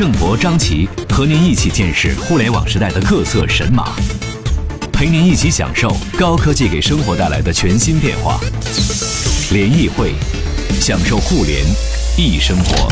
盛博、张琪和您一起见识互联网时代的各色神马，陪您一起享受高科技给生活带来的全新变化。联谊会，享受互联易生活。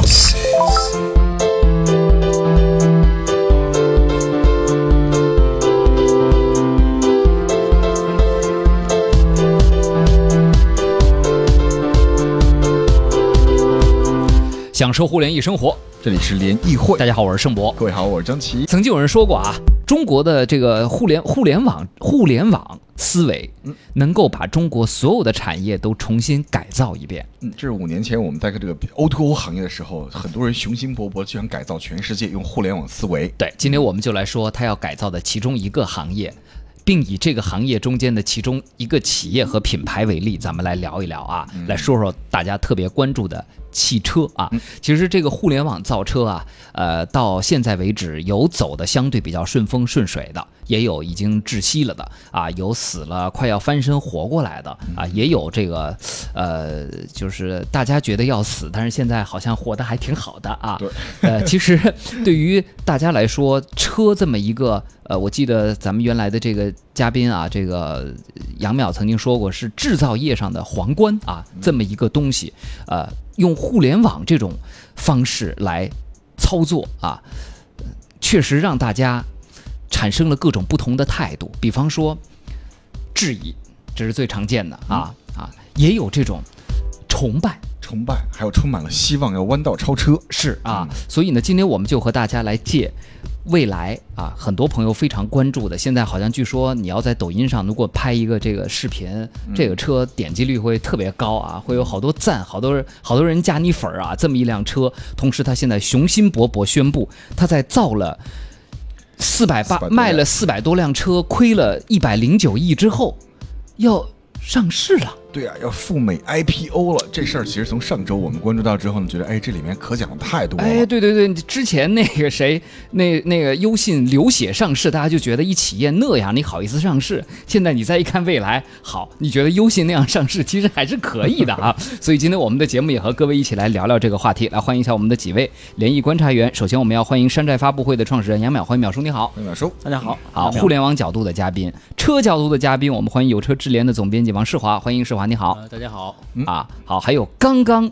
享受互联易生活。这里是联谊会，大家好，我是盛博。各位好，我是张琪。曾经有人说过啊，中国的这个互联互联网互联网思维，能够把中国所有的产业都重新改造一遍。嗯，这是五年前我们在这个 O to O 行业的时候，很多人雄心勃勃，就想改造全世界，用互联网思维。对，今天我们就来说他要改造的其中一个行业，并以这个行业中间的其中一个企业和品牌为例，咱们来聊一聊啊，来说说大家特别关注的汽车啊。其实这个互联网造车啊，呃，到现在为止有走的相对比较顺风顺水的，也有已经窒息了的啊，有死了快要翻身活过来的啊，也有这个呃，就是大家觉得要死，但是现在好像活得还挺好的啊。对，呃，其实对于大家来说，车这么一个呃，我记得咱们原来的这个嘉宾啊，这个杨淼曾经说过，是制造业上的皇冠啊，这么一个东西，呃，用互联网这种方式来操作啊，确实让大家产生了各种不同的态度，比方说质疑，这是最常见的啊啊，也有这种崇拜。崇拜，还有充满了希望，要弯道超车。是啊，所以呢，今天我们就和大家来借未来啊，很多朋友非常关注的。现在好像据说你要在抖音上如果拍一个这个视频，这个车点击率会特别高啊，会有好多赞，好多人好多人加你粉儿啊。这么一辆车，同时他现在雄心勃勃宣布，他在造了四百八400卖了辆四百多辆车，亏了一百零九亿之后，要上市了。对啊，要赴美 IPO 了。这事儿其实从上周我们关注到之后呢，觉得哎，这里面可讲的太多了。哎，对对对，之前那个谁，那那个优信流血上市，大家就觉得一企业那样，你好意思上市？现在你再一看未来，好，你觉得优信那样上市，其实还是可以的啊。所以今天我们的节目也和各位一起来聊聊这个话题，来欢迎一下我们的几位联谊观察员。首先我们要欢迎山寨发布会的创始人杨淼，欢迎淼叔，你好。那淼叔，大家好，好，互联网角度的嘉宾，车角度的嘉宾，我们欢迎有车智联的总编辑王世华，欢迎世华，你好呃，大家好，啊。好，还有刚刚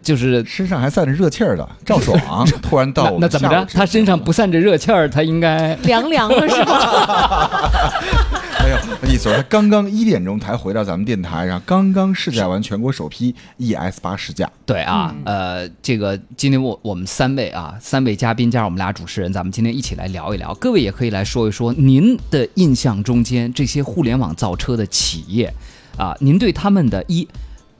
就是身上还散着热气儿的赵爽，突然到我们那那怎么着？他身上不散着热气儿，他应该 凉凉了是吧？没有，那意思他刚刚一点钟才回到咱们电台，然后刚刚试驾完全国首批 ES 八试驾。对啊，呃，这个今天我我们三位啊，三位嘉宾加上我们俩主持人，咱们今天一起来聊一聊。各位也可以来说一说您的印象中间这些互联网造车的企业啊，您对他们的一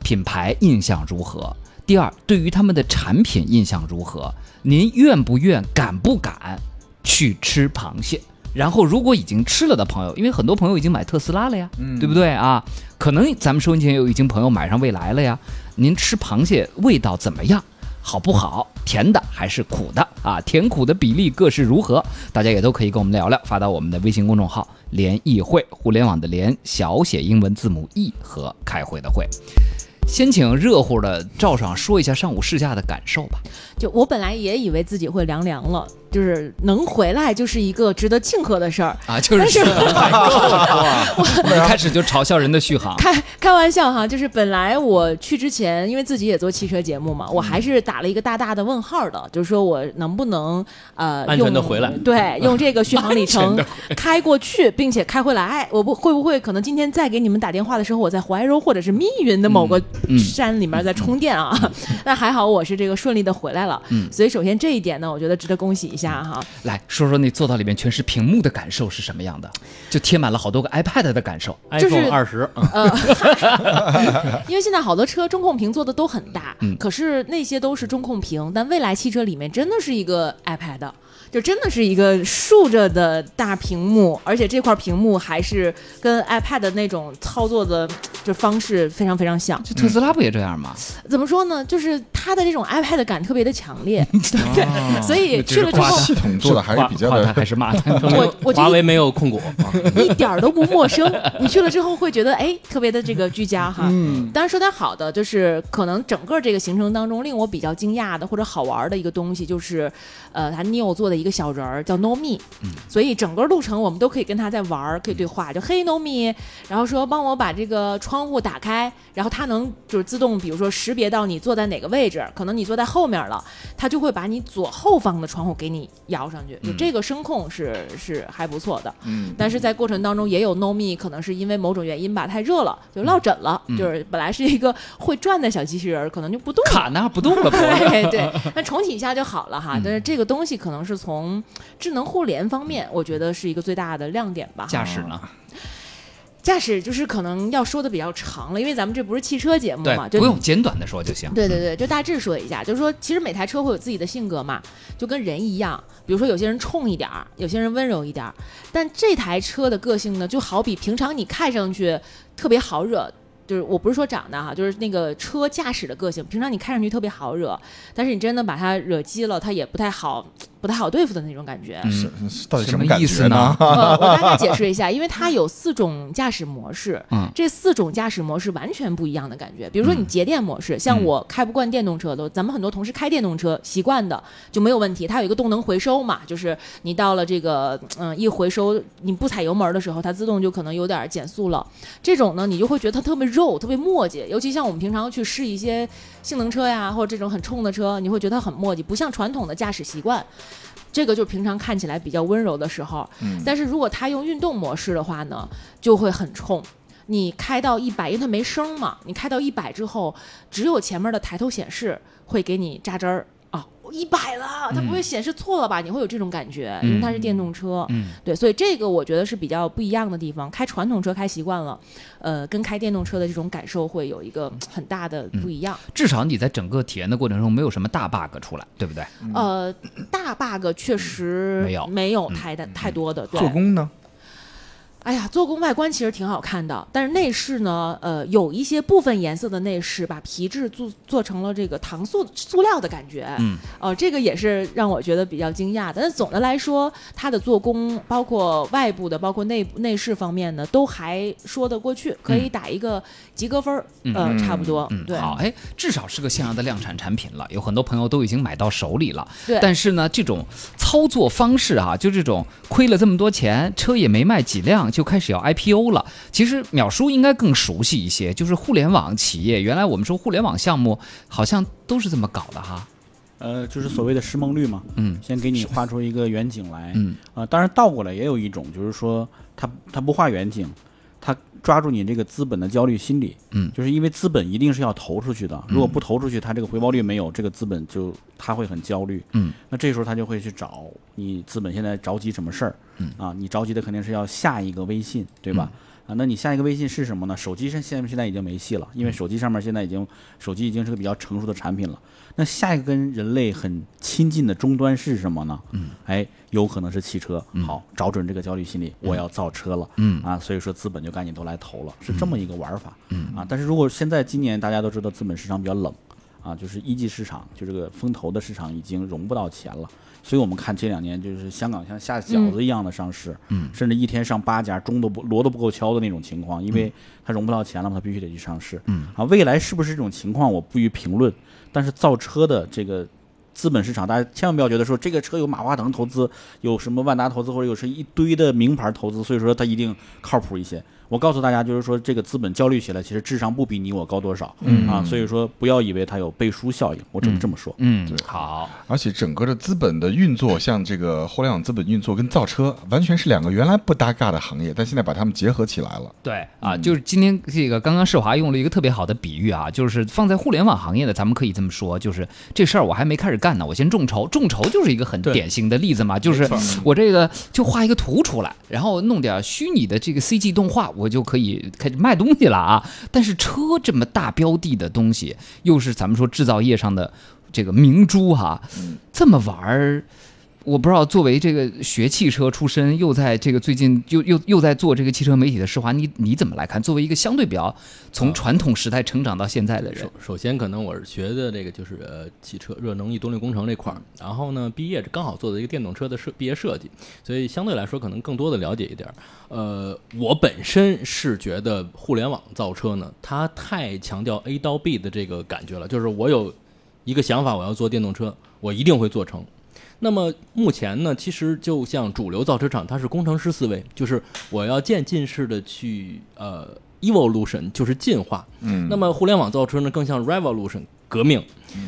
品牌印象如何？第二，对于他们的产品印象如何？您愿不愿、敢不敢去吃螃蟹？然后，如果已经吃了的朋友，因为很多朋友已经买特斯拉了呀，对不对啊？可能咱们收音机前有已经朋友买上蔚来了呀。您吃螃蟹味道怎么样？好不好？甜的还是苦的啊？甜苦的比例各是如何？大家也都可以跟我们聊聊，发到我们的微信公众号“联谊会”，互联网的联，小写英文字母 E 和开会的会。先请热乎的赵爽说一下上午试驾的感受吧。就我本来也以为自己会凉凉了，就是能回来就是一个值得庆贺的事儿。啊，就是 开始就嘲笑人的续航。开开玩笑哈，就是本来我去之前，因为自己也做汽车节目嘛，我还是打了一个大大的问号的，就是说我能不能呃安全地用回来。对，用这个续航里程开过去，并且开回来，我不会不会可能今天再给你们打电话的时候，我在怀柔或者是密云的某个嗯山里面在充电啊？那还好我是这个顺利的回来了，嗯。所以首先这一点呢，我觉得值得恭喜一下哈。来说说那坐到里面全是屏幕的感受是什么样的？就贴满了好多个 iPad 的感受。就是 iPhone 二十，嗯 因为现在好多车中控屏做的都很大，嗯可是那些都是中控屏，但未来汽车里面真的是一个 iPad，就真的是一个竖着的大屏幕，而且这块屏幕还是跟 iPad 那种操作的就方式非常非常像。就特斯拉不也这样吗？怎么说呢？就是它的这种 iPad 感特别的强烈，对，所以去了之后系统做的还是比较的还是骂他？我我华为没有控股，啊一点儿都不陌生。你去了之后会觉得，哎，特别的这个居家哈。嗯，当然说点好的，就是可能整个这个行程当中令我比较惊讶的或者好玩的一个东西，就是，呃，他 Neo 做的一个小人儿叫 Nomi，嗯所以整个路程我们都可以跟他在玩儿，可以对话，就嘿 Nomi，然后说帮我把这个窗户打开，然后它能就是自动，比如说识别到你坐在哪个位置，可能你坐在后面了，它就会把你左后方的窗户给你摇上去，就这个声控是是还不错的。嗯，但是在过程当中也有 no me，可能是因为某种原因吧，太热了就落枕了，就是本来是一个会转的小机器人，可能就不动了。卡那不动了，对对，那重启一下就好了哈。但是这个东西可能是从智能互联方面，我觉得是一个最大的亮点吧。驾驶呢？驾驶就是可能要说的比较长了，因为咱们这不是汽车节目嘛，就不用简短的说就行。对对对，就大致说一下，就是说，其实每台车会有自己的性格嘛，就跟人一样。比如说，有些人冲一点儿，有些人温柔一点儿。但这台车的个性呢，就好比平常你看上去特别好惹，就是我不是说长得哈，就是那个车驾驶的个性，平常你看上去特别好惹，但是你真的把它惹急了，它也不太好，不太好对付的那种感觉。嗯是是到底什么意思呢？呃，我大概解 释一下，因为它有四种驾驶模式，嗯这四种驾驶模式完全不一样的感觉。比如说你节电模式，像我开不惯电动车的，咱们很多同事开电动车习惯的就没有问题。它有一个动能回收嘛，就是你到了这个嗯一回收，你不踩油门的时候，它自动就可能有点减速了。这种呢，你就会觉得它特别肉，特别磨叽。尤其像我们平常去试一些性能车呀，或者这种很冲的车，你会觉得它很磨叽，不像传统的驾驶习惯。这个就平常看起来比较温柔的时候，嗯但是如果它用运动模式的话呢，就会很冲。你开到一百，因为它没声嘛，你开到一百之后，只有前面的抬头显示会给你扎针儿啊，一百了，它不会显示错了吧？你会有这种感觉，因为它是电动车。嗯，对，所以这个我觉得是比较不一样的地方。开传统车开习惯了，呃，跟开电动车的这种感受会有一个很大的不一样。至少你在整个体验的过程中没有什么大 bug 出来，对不对？呃，大 bug 确实没有没有太大、太多的。对做工呢？哎呀，做工外观其实挺好看的，但是内饰呢，呃，有一些部分颜色的内饰把皮质做做成了这个搪塑塑料的感觉，嗯，哦、这个也是让我觉得比较惊讶的。但是总的来说，它的做工，包括外部的，包括内内饰方面呢，都还说得过去，可以打一个及格分儿，呃，差不多，嗯，对，好，哎，至少是个像样的量产产品了，有很多朋友都已经买到手里了。对。但是呢，这种操作方式啊，就这种亏了这么多钱，车也没卖几辆，就开始要 IPO 了。其实淼叔应该更熟悉一些，就是互联网企业，原来我们说互联网项目好像都是这么搞的哈。呃，就是所谓的失梦率嘛，嗯先给你画出一个远景来，嗯啊、当然倒过来也有一种，就是说他他不画远景，他抓住你这个资本的焦虑心理，嗯。就是因为资本一定是要投出去的，如果不投出去，他这个回报率没有，这个资本就他会很焦虑，嗯，那这时候他就会去找你资本现在着急什么事儿，嗯。啊，你着急的肯定是要下一个微信，对吧？啊，那你下一个微信是什么呢？手机上现现在已经没戏了，因为手机上面现在已经手机已经是个比较成熟的产品了。那下一个跟人类很亲近的终端是什么呢？嗯，哎，有可能是汽车。好，找准这个焦虑心理，我要造车了。嗯啊，所以说资本就赶紧都来投了，是这么一个玩法。嗯啊，但是如果现在今年大家都知道资本市场比较冷，啊，就是一级市场，就这个风投的市场已经融不到钱了。所以我们看这两年就是香港像下饺子一样的上市，嗯甚至一天上八家，钟都不锣都不够敲的那种情况，因为它融不到钱了嘛，它必须得去上市。嗯啊，未来是不是这种情况，我不予评论。但是造车的这个资本市场，大家千万不要觉得说这个车有马化腾投资，有什么万达投资，或者有是一堆的名牌投资，所以说它一定靠谱一些。我告诉大家，就是说这个资本焦虑起来，其实智商不比你我高多少，嗯啊，所以说不要以为它有背书效应，我只能这么说。嗯，好，而且整个的资本的运作，像这个互联网资本运作跟造车，完全是两个原来不搭嘎的行业，但现在把它们结合起来了。对啊，就是今天这个刚刚世华用了一个特别好的比喻啊，就是放在互联网行业的，咱们可以这么说，就是这事儿我还没开始干呢，我先众筹，众筹就是一个很典型的例子嘛，就是我这个就画一个图出来，然后弄点虚拟的这个 CG 动画，我就可以开始卖东西了啊。但是车这么大标的的东西，又是咱们说制造业上的这个明珠哈、这么玩儿。我不知道，作为这个学汽车出身，又在这个最近又又又在做这个汽车媒体的施华，你你怎么来看？作为一个相对比较从传统时代成长到现在的人首，首先，可能我是学的这个就是呃汽车热能与动力工程这块儿，然后呢，毕业刚好做的一个电动车的设毕业设计，所以相对来说可能更多的了解一点儿。呃，我本身是觉得互联网造车呢，它太强调 A 到 B 的这个感觉了，就是我有一个想法，我要做电动车，我一定会做成。那么目前呢，其实就像主流造车厂，它是工程师思维，就是我要渐进式的去呃 evolution，就是进化。嗯那么互联网造车呢，更像 revolution 革命，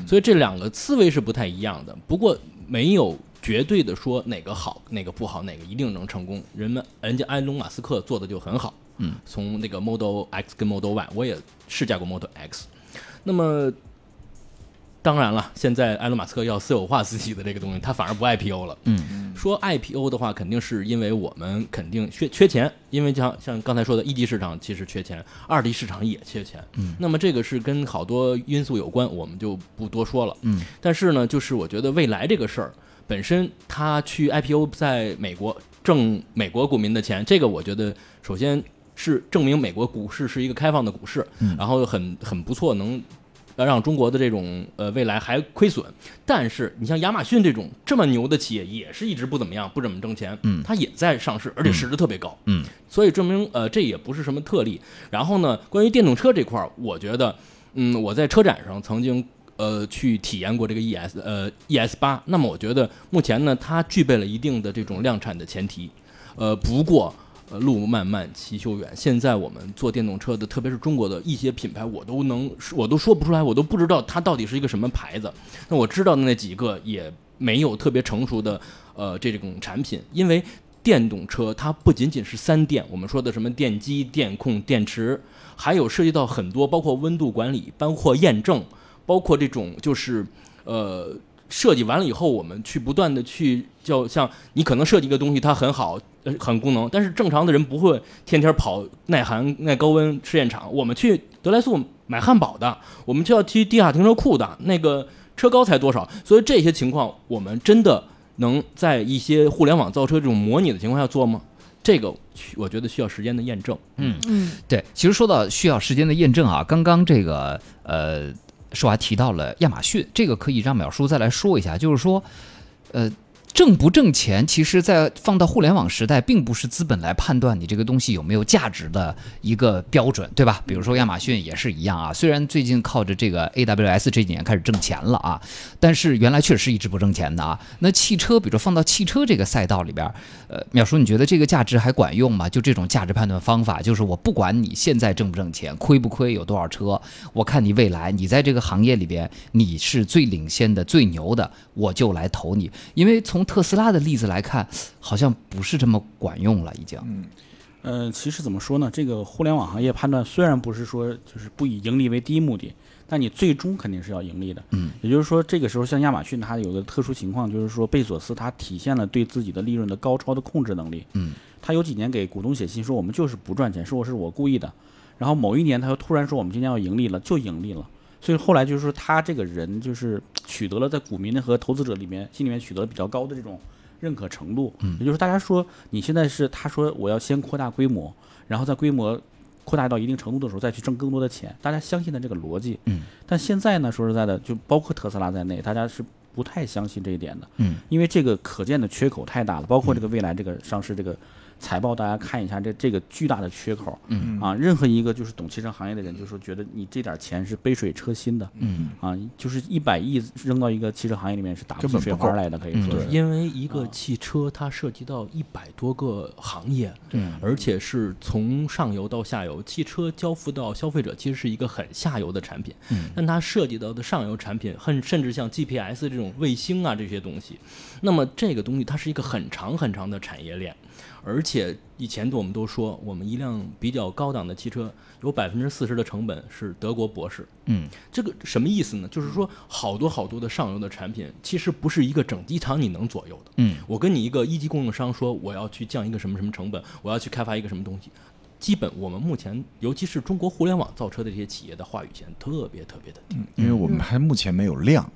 所以这两个思维是不太一样的。不过没有绝对的说哪个好，哪个不好，哪个一定能成功。人们人家埃隆马斯克做的就很好，嗯，从那个 Model X 跟 Model Y，我也试驾过 Model X。那么当然了，现在埃隆马斯克要私有化自己的这个东西，他反而不 IPO 了。嗯，说 IPO 的话，肯定是因为我们肯定缺缺钱，因为像像刚才说的，一级市场其实缺钱，二级市场也缺钱。嗯，那么这个是跟好多因素有关，我们就不多说了。嗯，但是呢，就是我觉得未来这个事儿本身，他去 IPO 在美国挣美国股民的钱，这个我觉得首先是证明美国股市是一个开放的股市，然后很很不错，能呃让中国的这种呃未来还亏损。但是你像亚马逊这种这么牛的企业，也是一直不怎么样，不怎么挣钱，嗯它也在上市，而且市值特别高，嗯，所以证明呃这也不是什么特例。然后呢，关于电动车这块儿，我觉得，嗯，我在车展上曾经。呃，去体验过这个 ES 呃 ES 八，那么我觉得目前呢，它具备了一定的这种量产的前提，呃，不过呃路漫漫其修远，现在我们做电动车的，特别是中国的一些品牌，我都能我都说不出来，我都不知道它到底是一个什么牌子。那我知道的那几个也没有特别成熟的呃这种产品，因为电动车它不仅仅是三电，我们说的什么电机、电控、电池，还有涉及到很多，包括温度管理，包括验证，包括这种就是呃。设计完了以后，我们去不断的去，就像你可能设计一个东西，它很好，很功能，但是正常的人不会天天跑耐寒、耐高温试验场。我们去德莱素买汉堡的，我们就要去地下停车库的，那个车高才多少？所以这些情况，我们真的能在一些互联网造车这种模拟的情况下做吗？这个我觉得需要时间的验证。嗯嗯，对，其实说到需要时间的验证啊，刚刚这个呃，舒华提到了亚马逊，这个可以让淼叔再来说一下，就是说，呃。挣不挣钱，其实，在放到互联网时代，并不是资本来判断你这个东西有没有价值的一个标准，对吧？比如说亚马逊也是一样啊，虽然最近靠着这个 AWS 这几年开始挣钱了啊，但是原来确实一直不挣钱的啊。那汽车，比如说放到汽车这个赛道里边，呃，淼叔，你觉得这个价值还管用吗？就这种价值判断方法，就是我不管你现在挣不挣钱，亏不亏，有多少车，我看你未来，你在这个行业里边你是最领先的、最牛的，我就来投你。因为从特斯拉的例子来看，好像不是这么管用了，已经。嗯呃，其实怎么说呢？这个互联网行业判断虽然不是说就是不以盈利为第一目的，但你最终肯定是要盈利的。嗯，也就是说，这个时候像亚马逊，它有个特殊情况，就是说贝索斯他体现了对自己的利润的高超的控制能力。嗯，他有几年给股东写信说我们就是不赚钱，说我是我故意的。然后某一年他又突然说我们今年要盈利了，就盈利了。所以后来就是说他这个人就是取得了在股民和投资者里面心里面取得了比较高的这种认可程度。嗯，也就是大家说你现在是他说我要先扩大规模，然后在规模扩大到一定程度的时候再去挣更多的钱，大家相信的这个逻辑。嗯，但现在呢，说实在的，就包括特斯拉在内，大家是不太相信这一点的。嗯，因为这个可见的缺口太大了，包括这个未来这个上市这个财报大家看一下这这个巨大的缺口，嗯。啊，任何一个就是懂汽车行业的人就说觉得你这点钱是杯水车薪的，嗯。啊，就是一百亿扔到一个汽车行业里面是打不起根本不够。水花来的，可以嗯。说是。因为一个汽车它涉及到一百多个行业，对。而且是从上游到下游，汽车交付到消费者其实是一个很下游的产品，嗯。但它涉及到的上游产品，很甚至像 GPS 这种卫星啊这些东西，那么这个东西它是一个很长很长的产业链，而且以前我们都说，我们一辆比较高档的汽车有百分之四十的成本是德国博士，嗯这个什么意思呢？就是说，好多好多的上游的产品，其实不是一个整机厂你能左右的。嗯我跟你一个一级供应商说，我要去降一个什么什么成本，我要去开发一个什么东西，基本我们目前，尤其是中国互联网造车的这些企业的话语权特别特别的低。因为我们还目前没有量，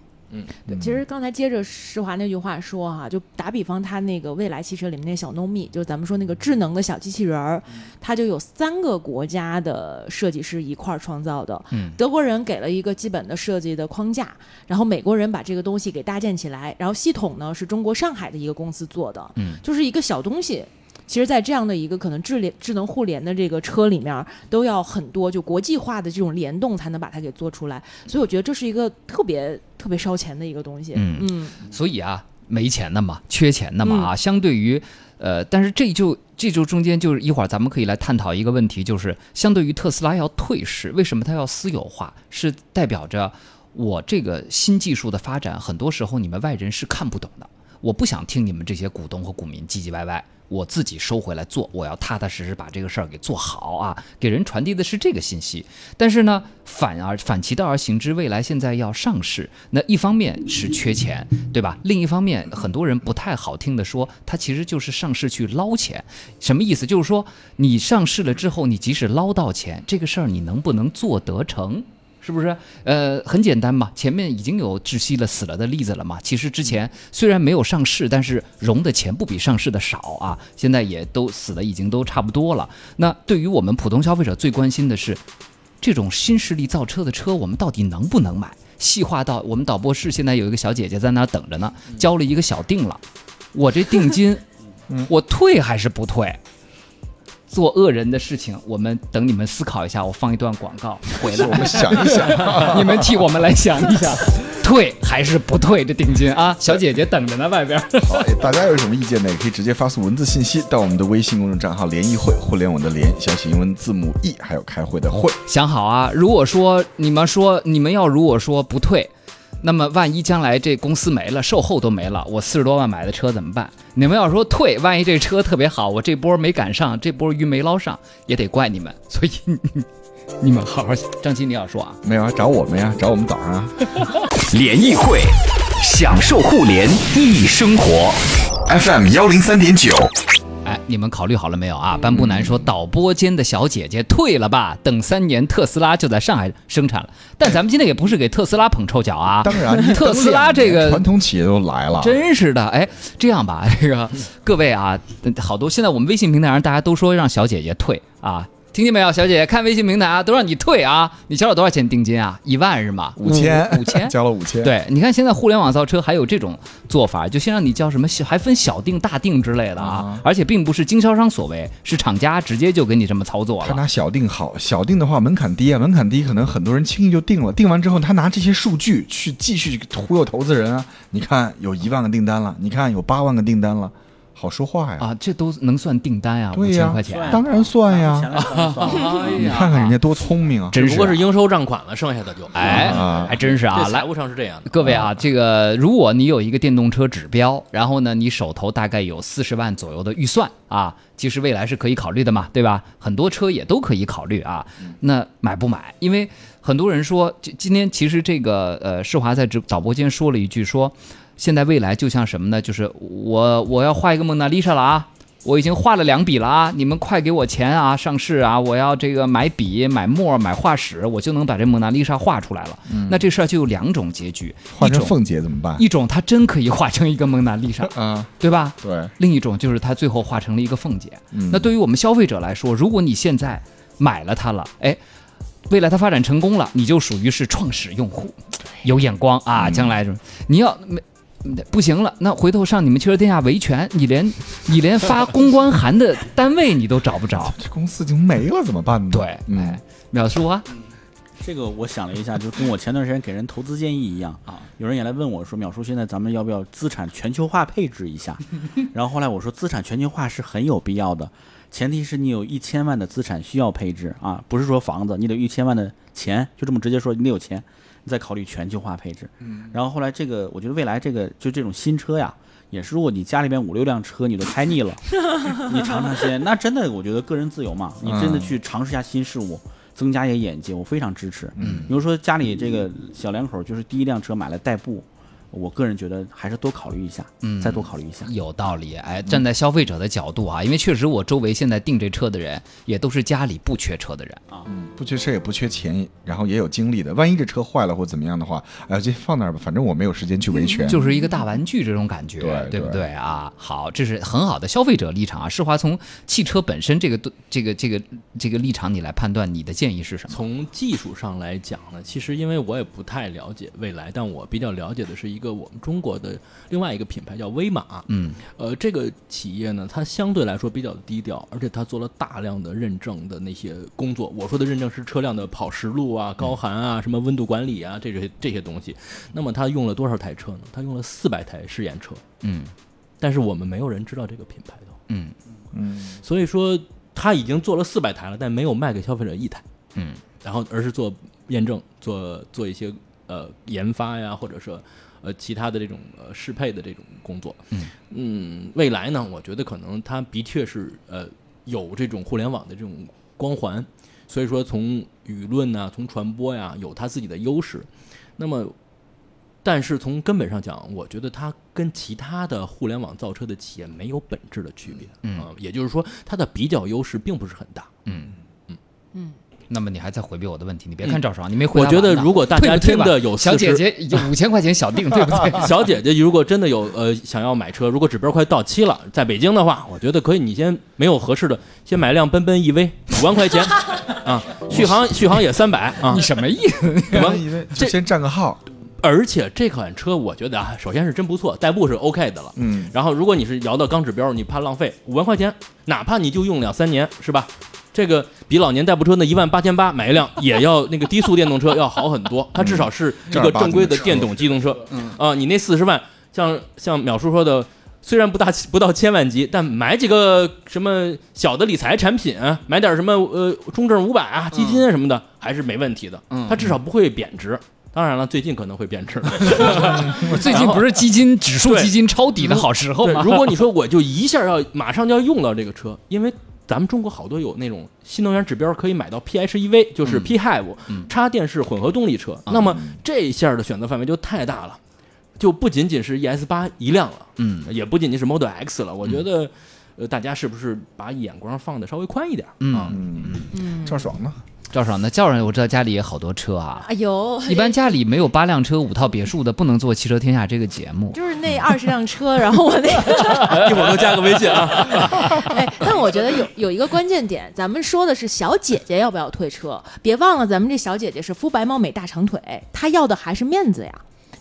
对，其实刚才接着施华那句话说哈、就打比方，他那个未来汽车里面那小糯米，就是咱们说那个智能的小机器人儿，它就有三个国家的设计师一块儿创造的。嗯德国人给了一个基本的设计的框架，然后美国人把这个东西给搭建起来，然后系统呢是中国上海的一个公司做的，嗯就是一个小东西。其实，在这样的一个可能智联智能互联的这个车里面，都要很多就国际化的这种联动，才能把它给做出来。所以我觉得这是一个特别特别烧钱的一个东西。嗯嗯所以啊，没钱的嘛，缺钱的嘛啊，相对于呃，但是这就这就中间就是一会儿咱们可以来探讨一个问题，就是相对于特斯拉要退市，为什么它要私有化？是代表着我这个新技术的发展，很多时候你们外人是看不懂的。我不想听你们这些股东和股民唧唧歪歪，我自己收回来做，我要踏踏实实把这个事儿给做好啊！给人传递的是这个信息。但是呢，反而反其道而行之，未来现在要上市，那一方面是缺钱，对吧？另一方面，很多人不太好听的说，它其实就是上市去捞钱。什么意思？就是说，你上市了之后，你即使捞到钱，这个事儿你能不能做得成？是不是？呃，很简单嘛，前面已经有窒息了、死了的例子了嘛。其实之前虽然没有上市，但是融的钱不比上市的少啊。现在也都死的已经都差不多了。那对于我们普通消费者最关心的是，这种新势力造车的车，我们到底能不能买？细化到我们导播室现在有一个小姐姐在那儿等着呢，交了一个小定了，我这定金，我退还是不退？做恶人的事情，我们等你们思考一下。我放一段广告 回来，我们想一想，你们替我们来想一想，退还是不退这定金啊？小姐姐等着呢，外边。好，大家有什么意见呢？也可以直接发送文字信息到我们的微信公众账号“联谊会”，互联网的联，小写英文字母 E，还有开会的会。想好啊，如果说你们说你们要如果说不退，那么万一将来这公司没了，售后都没了，我四十多万买的车怎么办？你们要说退，万一这车特别好，我这波没赶上，这波鱼没捞上，也得怪你们。所以你们好好，张琪你要说啊，没有啊，找我们呀，找我们早上啊。联谊会，享受互联易生活。FM 幺零三点九，哎，你们考虑好了没有啊？班布南说，导播间的小姐姐退了吧，等三年特斯拉就在上海生产了。但咱们今天也不是给特斯拉捧臭脚啊，当然，特斯拉这个传统企业都来了，真是的，哎，这样吧，这个各位啊，好多现在我们微信平台上大家都说让小姐姐退啊，听见没有？小姐姐看微信平台啊，都让你退啊，你交了多少钱定金啊？一万是吗？五千，五千。交了五千。，对，你看现在互联网造车还有这种做法，就先让你交什么小，还分小定、大定之类的啊啊，而且并不是经销商所为，是厂家直接就给你这么操作了。他拿小定好，小定的话门槛低啊，门槛低，可能很多人轻易就定了。定完之后，他拿这些数据去继续忽悠投资人啊。你看有一万个订单了，你看有八万个订单了，好说话呀。啊，这都能算订单呀？五对呀千块钱，当然算呀 你看看人家多聪明啊！真是啊只不过是应收账款了，剩下的就哎啊，还真是啊，来这财务上是这样的。各位啊，这个如果你有一个电动车指标，然后呢，你手头大概有四十万左右的预算啊，其实未来是可以考虑的嘛，对吧？很多车也都可以考虑啊。那买不买？因为很多人说，今今天其实这个呃，世华在直导播间说了一句说，现在未来就像什么呢？就是我我要画一个蒙娜丽莎了啊。我已经画了两笔了啊！你们快给我钱啊！上市啊！我要这个买笔、买墨、买画史，我就能把这蒙娜丽莎画出来了。那这事儿就有两种结局，一种换成凤姐怎么办？一种它真可以画成一个蒙娜丽莎，嗯，对吧？对，另一种就是它最后画成了一个凤姐。嗯那对于我们消费者来说，如果你现在买了它了，哎，未来它发展成功了，你就属于是创始用户，有眼光啊！将来你要没不行了，那回头上你们汽车天下维权，你连你连发公关函的单位你都找不着。这公司已经没了，怎么办呢？对，嗯哎，淼叔啊，这个我想了一下，就跟我前段时间给人投资建议一样啊。有人也来问我说：“淼叔，现在咱们要不要资产全球化配置一下？” 然后后来我说，资产全球化是很有必要的，前提是你有一千万的资产需要配置啊，不是说房子，你得有一千万的钱，就这么直接说，你得有钱，你再考虑全球化配置。嗯然后后来这个，我觉得未来这个就这种新车呀。也是，如果你家里边五六辆车你都开腻了，你尝尝鲜，那真的我觉得个人自由嘛，你真的去尝试一下新事物，增加一些眼界，我非常支持。嗯，比如说家里这个小两口就是第一辆车买了代步，我个人觉得还是多考虑一下，嗯再多考虑一下。有道理，哎，站在消费者的角度啊，因为确实我周围现在订这车的人，也都是家里不缺车的人啊。嗯，不缺车也不缺钱，然后也有精力的。万一这车坏了或怎么样的话，哎呀，就放那儿吧，反正我没有时间去维权。就是一个大玩具这种感觉，对对不对对啊？好，这是很好的消费者立场啊。世华从汽车本身这个这个这个这个立场，你来判断你的建议是什么？从技术上来讲呢，其实因为我也不太了解未来，但我比较了解的是一个我们中国的另外一个品牌叫威马。嗯，呃，这个企业呢，它相对来说比较低调，而且它做了大量的认证的那些工作。我说的认证是车辆的跑实路啊、高寒啊、什么温度管理啊这些这些东西。那么它用了多少台车呢？它用了四百台试验车。嗯但是我们没有人知道这个品牌的，嗯嗯，所以说它已经做了四百台了，但没有卖给消费者一台。嗯然后而是做验证，做做一些呃研发呀，或者说呃其他的这种呃适配的这种工作。嗯嗯未来呢，我觉得可能它的确是呃有这种互联网的这种光环，所以说从舆论呐、从传播呀，有它自己的优势。那么，但是从根本上讲，我觉得它跟其他的互联网造车的企业没有本质的区别。嗯啊也就是说，它的比较优势并不是很大。嗯嗯嗯。那么你还在回避我的问题？你别看赵爽，你没回我答我。觉得如果大家真的有小姐姐有五千块钱小定，对不对？小姐姐如果真的有呃想要买车，如果指标快到期了，在北京的话，我觉得可以，你先没有合适的，先买辆奔奔 EV，五万块钱 啊，续航 续航也三百啊你，什么意思？我以为就这先占个号。而且这款车我觉得啊，首先是真不错，代步是 OK 的了。嗯，然后如果你是摇到钢指标，你怕浪费，五万块钱，哪怕你就用两三年，是吧？这个比老年代步车那一万八千八买一辆 也要那个低速电动车要好很多，它至少是一个正规的电动机动车。嗯啊，你那四十万，像像淼叔说的，虽然不大 不到千万级，但买几个什么小的理财产品，买点什么呃中证五百啊、基金啊什么的，还是没问题的。嗯它至少不会贬值。当然了，最近可能会贬值。最近不是基金指数基金抄底的好时候对，吗？如果你说我就一下要马上就要用到这个车，因为咱们中国好多有那种新能源指标可以买到 PHEV，就是嗯。PHEV、嗯。插电式混合动力车，那么这一下的选择范围就太大了，就不仅仅是 ES 八一辆了，嗯。也不仅仅是 Model X 了。我觉得，呃，大家是不是把眼光放的稍微宽一点？嗯。啊，嗯，嗯，赵爽呢？赵爽那叫上我知道家里也好多车啊。哎呦，一般家里没有八辆车、五套别墅的，不能做《汽车天下》这个节目。就是那二十辆车，然后我那个，一会儿都加个微信啊。哎，但我觉得有有一个关键点，咱们说的是小姐姐要不要退车，别忘了咱们这小姐姐是肤白貌美大长腿，她要的还是面子呀。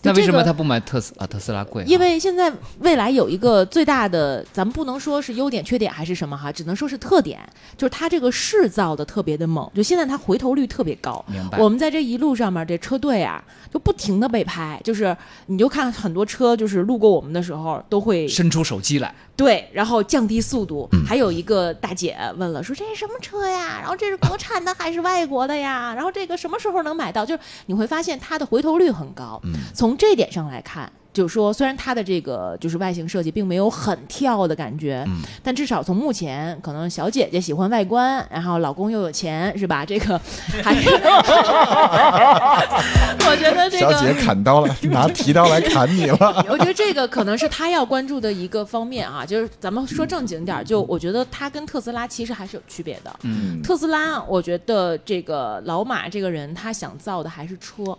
那为什么他不买特斯啊？特斯拉贵啊？因为现在未来有一个最大的，咱们不能说是优点、缺点还是什么哈，只能说是特点，就是它这个市造的特别的猛，就现在它回头率特别高。明白。我们在这一路上面，这车队啊，就不停的被拍，就是你就看很多车，就是路过我们的时候都会伸出手机来，对，然后降低速度。嗯还有一个大姐问了，说这是什么车呀？然后这是国产的还是外国的呀？然后这个什么时候能买到？就是你会发现它的回头率很高。嗯从这点上来看，就是说虽然它的这个就是外形设计并没有很跳的感觉，嗯但至少从目前可能小姐姐喜欢外观，然后老公又有钱，是吧？这个 还是我觉得这个小姐砍刀了，拿提刀来砍你了。我觉得这个可能是他要关注的一个方面啊，就是咱们说正经点儿，就我觉得它跟特斯拉其实还是有区别的。嗯，特斯拉，我觉得这个老马这个人他想造的还是车，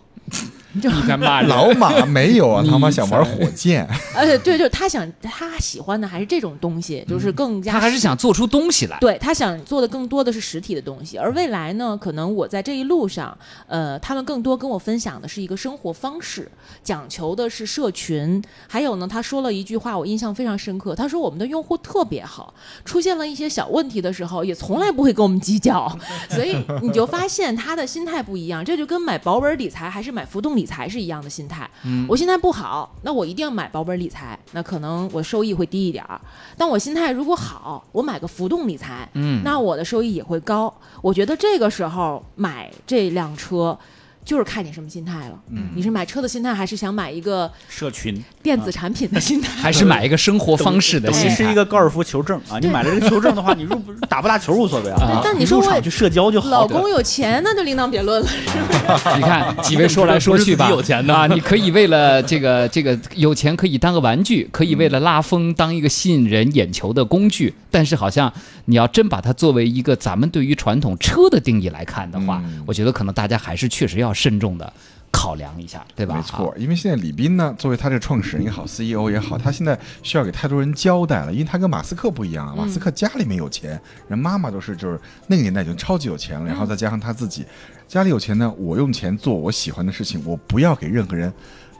就你在骂人老马没有啊，你他妈想玩火箭，呃，对，就是他想他喜欢的还是这种东西，就是更加他还是想做出东西来。对他想做的更多的是实体的东西，而未来呢，可能我在这一路上，呃，他们更多跟我分享的是一个生活方式，讲求的是社群。还有呢，他说了一句话，我印象非常深刻。他说我们的用户特别好，出现了一些小问题的时候，也从来不会跟我们计较。所以你就发现他的心态不一样，这就跟买保本理财还是买浮动理财是一样的心态。嗯我心态不好，那我一定要买保本理财，那可能我收益会低一点儿。但我心态如果好，我买个浮动理财，嗯那我的收益也会高。我觉得这个时候买这辆车。就是看你什么心态了，嗯你是买车的心态，还是想买一个社群电子产品的心态？还是买一个生活方式的心态。是一个高尔夫球证啊！你买了这个球证的话，你入不打不打球无所谓啊啊。但你说我入场去社交就好。老公有钱，那就另当别论了。是不是你看几位说来说去吧，有钱的啊，你可以为了这个 这个有钱可以当个玩具，可以为了拉风当一个吸引人眼球的工具，但是好像你要真把它作为一个咱们对于传统车的定义来看的话，嗯我觉得可能大家还是确实要慎重的考量一下，对吧？没错，因为现在李斌呢，作为他这个创始人也好，CEO 也好，他现在需要给太多人交代了，因为他跟马斯克不一样啊，马斯克家里面有钱，人妈妈都是就是那个年代已经超级有钱了，然后再加上他自己家里有钱呢，我用钱做我喜欢的事情，我不要给任何人。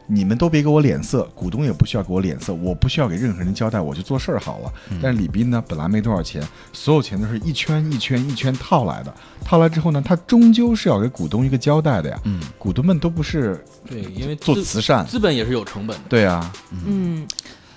你们都别给我脸色，股东也不需要给我脸色，我不需要给任何人交代，我就做事儿好了。但是李斌呢，本来没多少钱，所有钱都是一圈一圈一圈套来的，套来之后呢，他终究是要给股东一个交代的呀。嗯，股东们都不是对，因为做慈善，资本也是有成本的。对啊，嗯，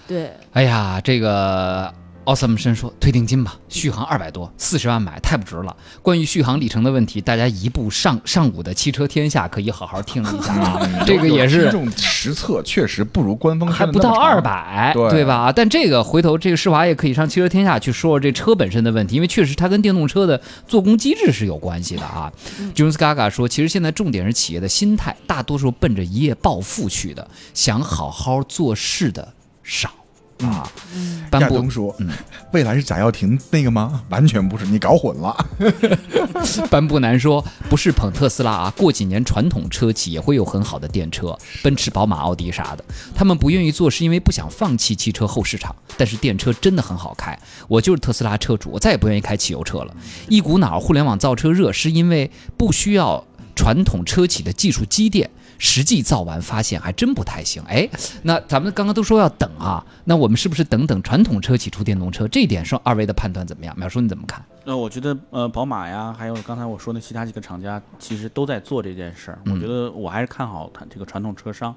对，哎呀，这个奥斯姆森说退定金吧，续航二百多，四十万买太不值了。关于续航里程的问题，大家移步上上午的汽车天下可以好好听一下 啊，这个也是这种实测确实不如官方还不到二，百，对吧？但这个回头这个施华也可以上汽车天下去说说这车本身的问题，因为确实它跟电动车的做工机制是有关系的啊。Jones Gaga 说，其实现在重点是企业的心态，大多数奔着一夜暴富去的，想好好做事的少啊。亚东说，未来是贾跃亭那个吗？完全不是，你搞混了。颁布男说，不是捧特斯拉啊，过几年传统车企也会有很好的电车，奔驰、宝马、奥迪啥的。他们不愿意做，是因为不想放弃汽车后市场。但是电车真的很好开，我就是特斯拉车主，我再也不愿意开汽油车了。一股脑儿互联网造车热，是因为不需要传统车企的技术积淀。实际造完发现还真不太行，哎，那咱们刚刚都说要等啊，那我们是不是等等传统车企出电动车？这一点上二位的判断怎么样？淼叔你怎么看？那我觉得，呃，宝马呀，还有刚才我说的其他几个厂家，其实都在做这件事儿。我觉得我还是看好它这个传统车商，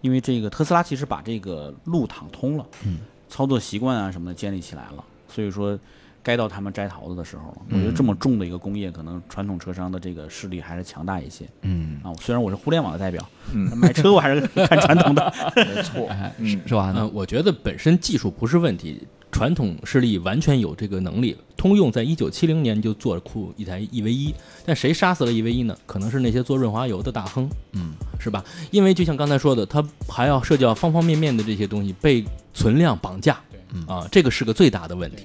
因为这个特斯拉其实把这个路躺通了，嗯，操作习惯啊什么的建立起来了，所以说该到他们摘桃子的时候了。我觉得这么重的一个工业，可能传统车商的这个势力还是强大一些嗯，啊。虽然我是互联网的代表，嗯买车我还是看传统的。没错，是是吧？那，我觉得本身技术不是问题，传统势力完全有这个能力。通用在一九七零年就做出一台 EV 一，但谁杀死了 EV 一呢？可能是那些做润滑油的大亨，嗯，是吧？因为就像刚才说的，它还要涉及到方方面面的这些东西，被存量绑架。啊，这个是个最大的问题。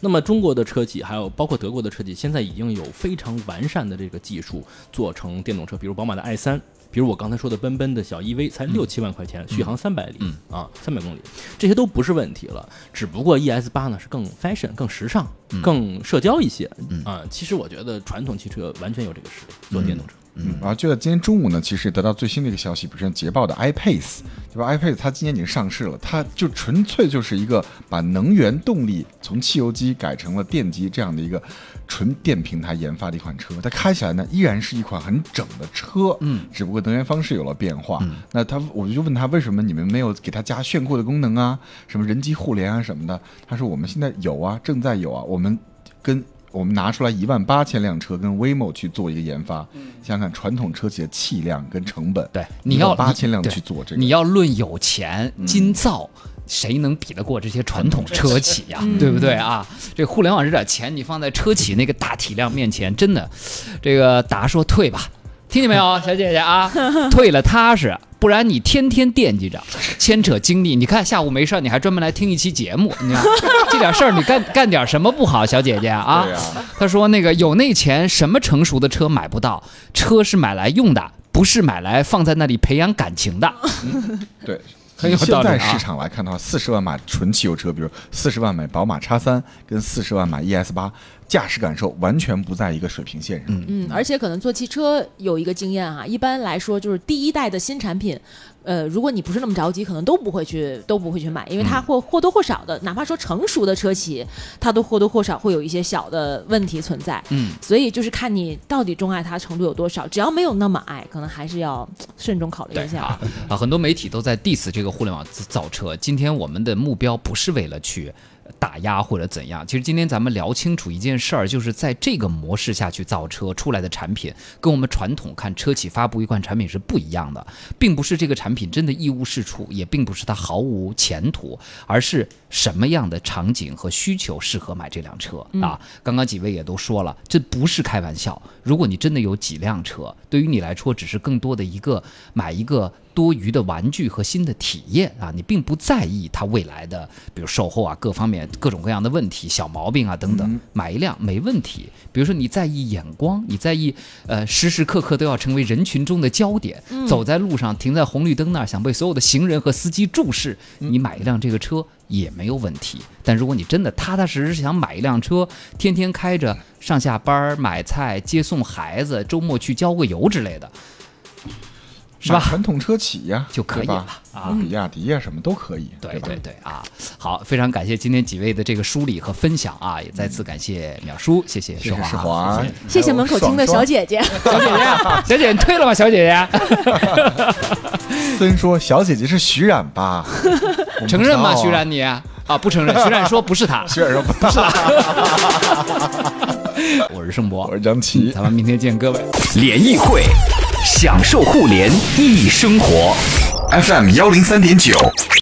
那么中国的车企，还有包括德国的车企，现在已经有非常完善的这个技术做成电动车，比如宝马的 i 三，比如我刚才说的奔奔的小 EV，才六七万块钱，续航三百里，嗯啊，三百公里，这些都不是问题了。只不过 ES 八呢是更 fashion、更时尚、更社交一些嗯啊。其实我觉得传统汽车完全有这个实力做电动车。嗯，然后就在今天中午呢，其实也得到最新的一个消息，比如像捷豹的 iPace，对吧？iPace 它今年已经上市了，它就纯粹就是一个把能源动力从汽油机改成了电机这样的一个纯电平台研发的一款车。它开起来呢，依然是一款很整的车，嗯，只不过能源方式有了变化。那他我就问他为什么你们没有给它加炫酷的功能啊，什么人机互联啊什么的？他说我们现在有啊，正在有啊，我们跟。我们拿出来一万八千辆车跟 Waymo 去做一个研发，想想看传统车企的气量跟成本，对，你要八千辆去做这个，你要论有钱金造。谁能比得过这些传统车企呀、对不对啊？这互联网这点钱，你放在车企那个大体量面前，真的，这个达说退吧，听见没有，小姐姐啊，退了踏实，不然你天天惦记着，牵扯精力。你看下午没事儿，你还专门来听一期节目，你看 这点事儿你干干点什么不好，小姐姐啊，他说那个有那钱，什么成熟的车买不到？车是买来用的，不是买来放在那里培养感情的。对，很有现道理啊在市场来看的话，四十万买纯汽油车，比如四十万买宝马叉三，跟四十万买 ES 八，驾驶感受完全不在一个水平线上。嗯，而且可能做汽车有一个经验哈、一般来说就是第一代的新产品，呃，如果你不是那么着急，可能都不会去都不会去买，因为它或或多或少的，哪怕说成熟的车企，它都或多或少会有一些小的问题存在。嗯，所以就是看你到底钟爱它程度有多少，只要没有那么爱，可能还是要 慎重考虑一下。啊啊，很多媒体都在 diss 这个互联网造车。今天我们的目标不是为了去打压或者怎样，其实今天咱们聊清楚一件事儿，就是在这个模式下去造车出来的产品，跟我们传统看车企发布一款产品是不一样的，并不是这个产品真的一无是处，也并不是它毫无前途，而是什么样的场景和需求适合买这辆车啊？刚刚几位也都说了，这不是开玩笑。如果你真的有几辆车，对于你来说只是更多的一个买一个多余的玩具和新的体验啊，你并不在意它未来的，比如售后啊各方面各种各样的问题、小毛病啊等等，买一辆没问题。比如说你在意眼光，你在意呃时时刻刻都要成为人群中的焦点，走在路上停在红绿灯那儿想被所有的行人和司机注视，你买一辆这个车也没有问题。但如果你真的踏踏实实想买一辆车，天天开着上下班、买菜、接送孩子，周末去郊个游之类的，是吧传统车企呀就可以了啊比亚迪呀什么都可以，吧对对对啊，好，非常感谢今天几位的这个梳理和分享啊，也再次感谢淼叔，谢谢世世华。华，谢谢门口听的小姐姐。小姐姐，小姐姐你退了吧？小姐姐，森说小姐姐是徐冉吧？承认吗？徐冉你啊，不承认。徐冉说不是他，徐冉说不是他，我是盛博我，是张琪。咱们明天见，各位。联谊会，享受互联易生活。FM 幺零三点九